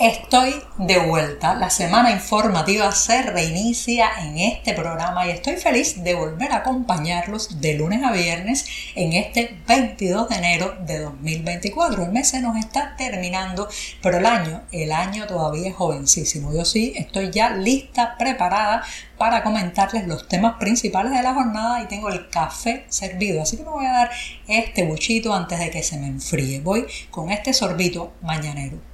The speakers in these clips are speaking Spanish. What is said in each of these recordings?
Estoy de vuelta. La semana informativa se reinicia en este programa y estoy feliz de volver a acompañarlos de lunes a viernes en este 22 de enero de 2024. El mes se nos está terminando, pero el año, el año todavía es jovencísimo. Yo sí estoy ya lista, preparada para comentarles los temas principales de la jornada y tengo el café servido. Así que me voy a dar este buchito antes de que se me enfríe. Voy con este sorbito mañanero.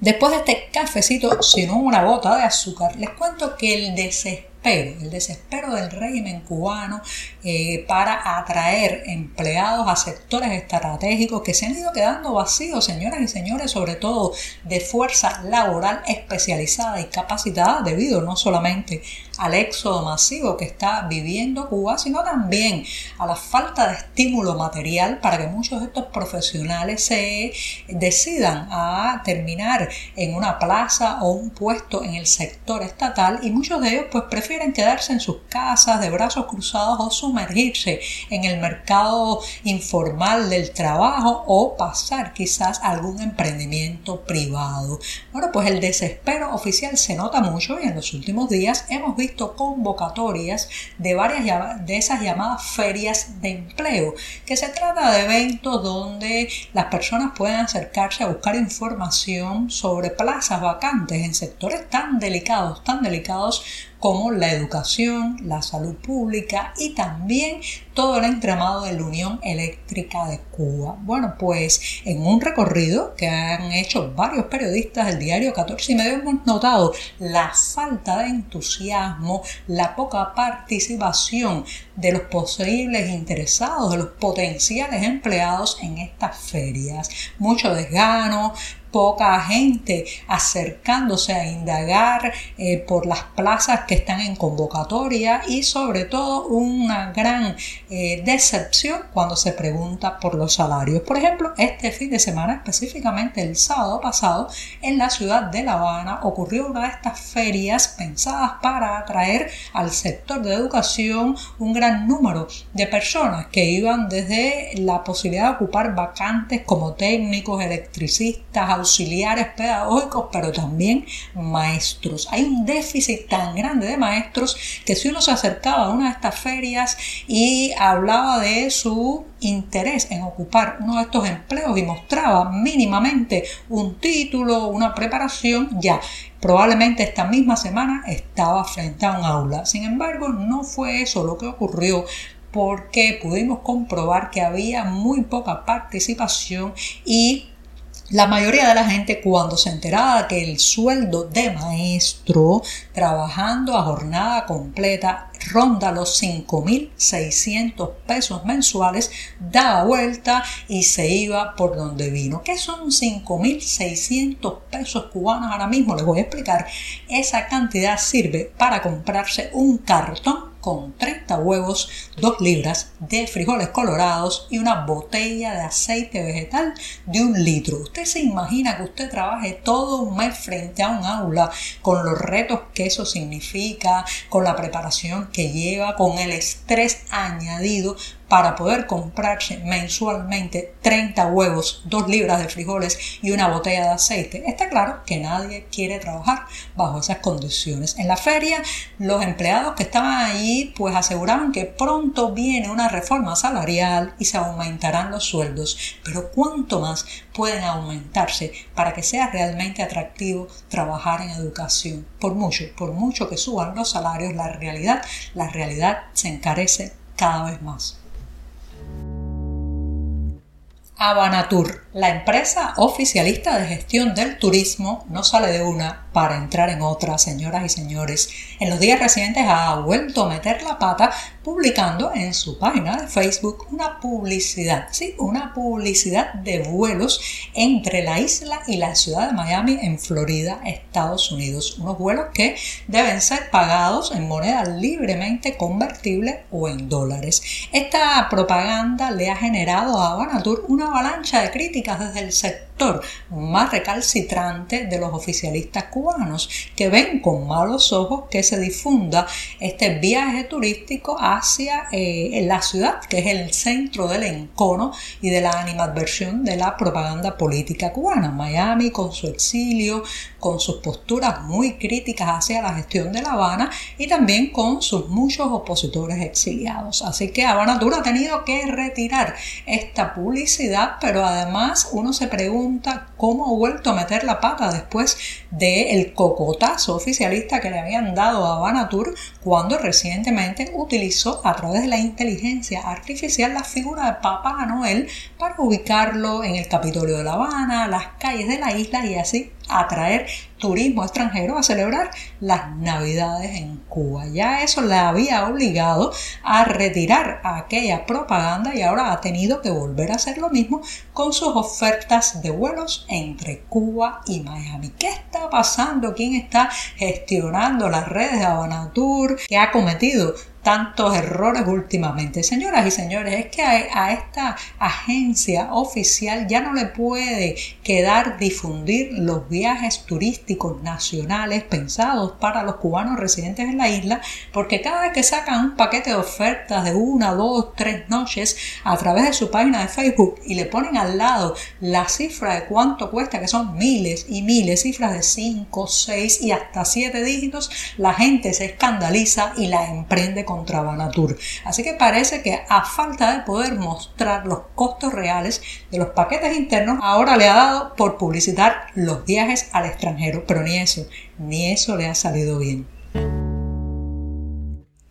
Después de este cafecito sin una gota de azúcar, les cuento que el desespero el desespero del régimen cubano eh, para atraer empleados a sectores estratégicos que se han ido quedando vacíos, señoras y señores, sobre todo de fuerza laboral especializada y capacitada debido no solamente al éxodo masivo que está viviendo Cuba, sino también a la falta de estímulo material para que muchos de estos profesionales se decidan a terminar en una plaza o un puesto en el sector estatal y muchos de ellos pues prefieren quedarse en sus casas de brazos cruzados o sumergirse en el mercado informal del trabajo o pasar quizás algún emprendimiento privado. Bueno, pues el desespero oficial se nota mucho y en los últimos días hemos visto convocatorias de varias de esas llamadas ferias de empleo, que se trata de eventos donde las personas pueden acercarse a buscar información sobre plazas vacantes en sectores tan delicados, tan delicados como la educación, la salud pública y también todo el entramado de la Unión Eléctrica de Cuba. Bueno, pues en un recorrido que han hecho varios periodistas del diario 14 y medio hemos notado la falta de entusiasmo, la poca participación de los posibles interesados, de los potenciales empleados en estas ferias. Mucho desgano, poca gente acercándose a indagar eh, por las plazas que están en convocatoria y sobre todo una gran eh, decepción cuando se pregunta por los salarios. Por ejemplo, este fin de semana, específicamente el sábado pasado, en la ciudad de La Habana ocurrió una de estas ferias pensadas para atraer al sector de educación un gran número de personas que iban desde la posibilidad de ocupar vacantes como técnicos, electricistas, auxiliares pedagógicos, pero también maestros. Hay un déficit tan grande de maestros que si uno se acercaba a una de estas ferias y hablaba de su interés en ocupar uno de estos empleos y mostraba mínimamente un título, una preparación, ya probablemente esta misma semana estaba frente a un aula. Sin embargo, no fue eso lo que ocurrió porque pudimos comprobar que había muy poca participación y la mayoría de la gente cuando se enteraba que el sueldo de maestro trabajando a jornada completa ronda los 5.600 pesos mensuales, daba vuelta y se iba por donde vino. ¿Qué son 5.600 pesos cubanos ahora mismo? Les voy a explicar. Esa cantidad sirve para comprarse un cartón con 30 huevos, 2 libras de frijoles colorados y una botella de aceite vegetal de un litro. Usted se imagina que usted trabaje todo un mes frente a un aula con los retos que eso significa, con la preparación que lleva, con el estrés añadido para poder comprarse mensualmente 30 huevos, 2 libras de frijoles y una botella de aceite, está claro que nadie quiere trabajar bajo esas condiciones. En la feria, los empleados que estaban allí pues aseguraban que pronto viene una reforma salarial y se aumentarán los sueldos, pero ¿cuánto más pueden aumentarse para que sea realmente atractivo trabajar en educación? Por mucho, por mucho que suban los salarios, la realidad, la realidad se encarece cada vez más. Habanatur, la empresa oficialista de gestión del turismo, no sale de una para entrar en otra, señoras y señores. En los días recientes ha vuelto a meter la pata publicando en su página de Facebook una publicidad, sí, una publicidad de vuelos entre la isla y la ciudad de Miami en Florida, Estados Unidos. Unos vuelos que deben ser pagados en moneda libremente convertible o en dólares. Esta propaganda le ha generado a Habanatur una avalancha de críticas desde el sector más recalcitrante de los oficialistas cubanos, que ven con malos ojos que se difunda este viaje turístico hacia eh, la ciudad, que es el centro del encono y de la animadversión de la propaganda política cubana. Miami, con su exilio, con sus posturas muy críticas hacia la gestión de La Habana y también con sus muchos opositores exiliados. Así que Habana Tour ha tenido que retirar esta publicidad, pero además uno se pregunta cómo ha vuelto a meter la pata después del cocotazo oficialista que le habían dado a Habana Tour cuando recientemente utilizó a través de la inteligencia artificial la figura de Papá Noel para ubicarlo en el Capitolio de La Habana, las calles de la isla y así atraer turismo extranjero a celebrar las navidades en Cuba. Ya eso le había obligado a retirar aquella propaganda y ahora ha tenido que volver a hacer lo mismo con sus ofertas de vuelos entre Cuba y Miami. ¿Qué está pasando? ¿Quién está gestionando las redes de Habana Tour? ¿Qué ha cometido tantos errores últimamente. Señoras y señores, es que a, esta agencia oficial ya no le puede quedar difundir los viajes turísticos nacionales pensados para los cubanos residentes en la isla, porque cada vez que sacan un paquete de ofertas de una, dos, tres noches a través de su página de Facebook y le ponen al lado la cifra de cuánto cuesta, que son miles y miles, cifras de 5, 6 y hasta 7 dígitos, la gente se escandaliza y la emprende con contra Banatur. Así que parece que a falta de poder mostrar los costos reales de los paquetes internos, ahora le ha dado por publicitar los viajes al extranjero. Pero ni eso, ni eso le ha salido bien.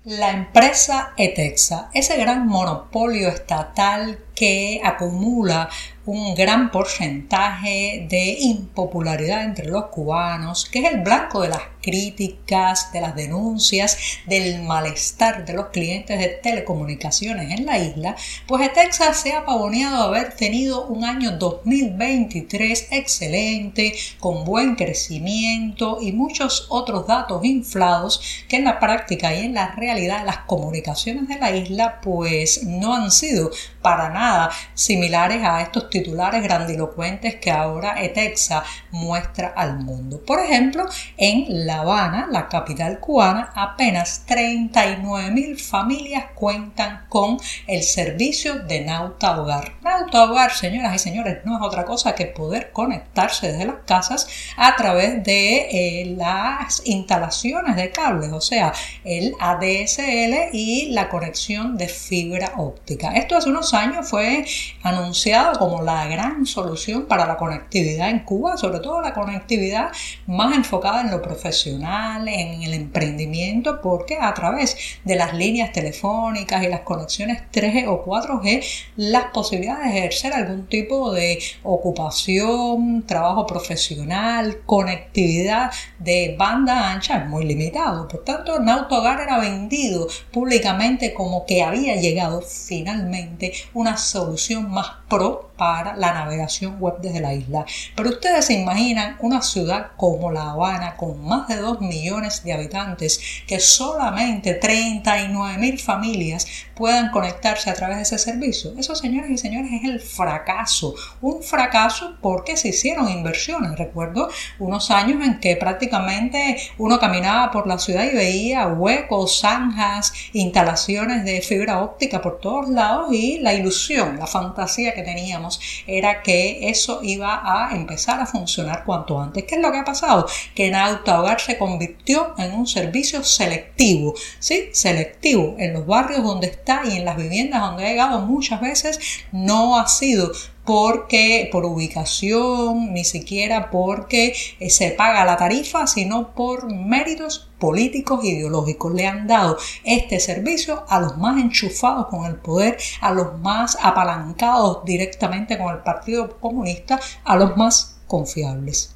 La empresa Etexa, ese gran monopolio estatal que acumula un gran porcentaje de impopularidad entre los cubanos, que es el blanco de las críticas, de las denuncias, del malestar de los clientes de telecomunicaciones en la isla, pues Texas se ha pavoneado haber tenido un año 2023 excelente, con buen crecimiento y muchos otros datos inflados que en la práctica y en la realidad las comunicaciones de la isla pues no han sido para nada similares a estos titulares grandilocuentes que ahora ETEXA muestra al mundo. Por ejemplo, en La Habana, la capital cubana, apenas 39 mil familias cuentan con el servicio de Nauta Hogar. Nauta Hogar, señoras y señores, no es otra cosa que poder conectarse desde las casas a través de eh, las instalaciones de cables, o sea, el ADSL y la conexión de fibra óptica. Esto hace unos fue anunciado como la gran solución para la conectividad en Cuba, sobre todo la conectividad más enfocada en lo profesional, en el emprendimiento, porque a través de las líneas telefónicas y las conexiones 3G o 4G, las posibilidades de ejercer algún tipo de ocupación, trabajo profesional, conectividad de banda ancha es muy limitado. Por tanto, Nautogar era vendido públicamente como que había llegado finalmente una solución más pro para la navegación web desde la isla. Pero ustedes se imaginan una ciudad como La Habana con más de 2 millones de habitantes que solamente 39 mil familias puedan conectarse a través de ese servicio. Eso, señores y señores, es el fracaso. Un fracaso porque se hicieron inversiones. Recuerdo unos años en que prácticamente uno caminaba por la ciudad y veía huecos, zanjas, instalaciones de fibra óptica por todos lados y la ilusión, la fantasía que teníamos era que eso iba a empezar a funcionar cuanto antes. ¿Qué es lo que ha pasado? Que en Hogar se convirtió en un servicio selectivo, ¿sí? Selectivo. En los barrios donde está y en las viviendas donde ha llegado muchas veces no ha sido porque por ubicación, ni siquiera porque eh, se paga la tarifa, sino por méritos políticos ideológicos. Le han dado este servicio a los más enchufados con el poder, a los más apalancados directamente con el Partido Comunista, a los más confiables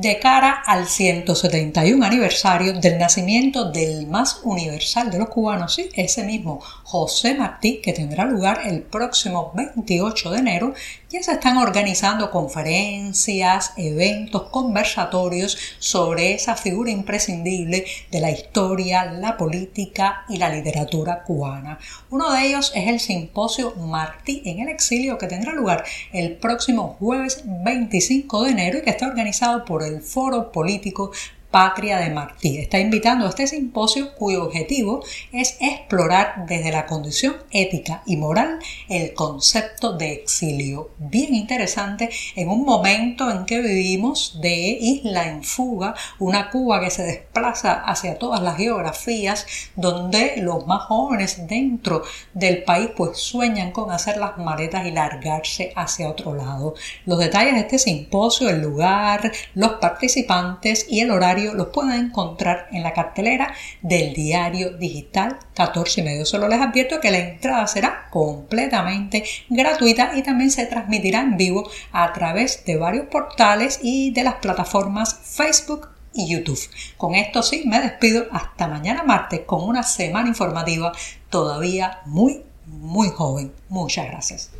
de cara al 171 aniversario del nacimiento del más universal de los cubanos, sí, ese mismo José Martí, que tendrá lugar el próximo 28 de enero, ya se están organizando conferencias, eventos, conversatorios sobre esa figura imprescindible de la historia, la política y la literatura cubana. Uno de ellos es el simposio Martí en el exilio que tendrá lugar el próximo jueves 25 de enero y que está organizado por el Foro Político Patria de Martí. Está invitando a este simposio cuyo objetivo es explorar desde la condición ética y moral el concepto de exilio. Bien interesante en un momento en que vivimos de isla en fuga, una Cuba que se desplaza hacia todas las geografías, donde los más jóvenes dentro del país pues sueñan con hacer las maletas y largarse hacia otro lado. Los detalles de este simposio, el lugar, los participantes y el los pueden encontrar en la cartelera del diario digital 14 y medio. Solo les advierto que la entrada será completamente gratuita y también se transmitirá en vivo a través de varios portales y de las plataformas Facebook y YouTube. Con esto sí, me despido hasta mañana martes con una semana informativa todavía muy, muy joven. Muchas gracias.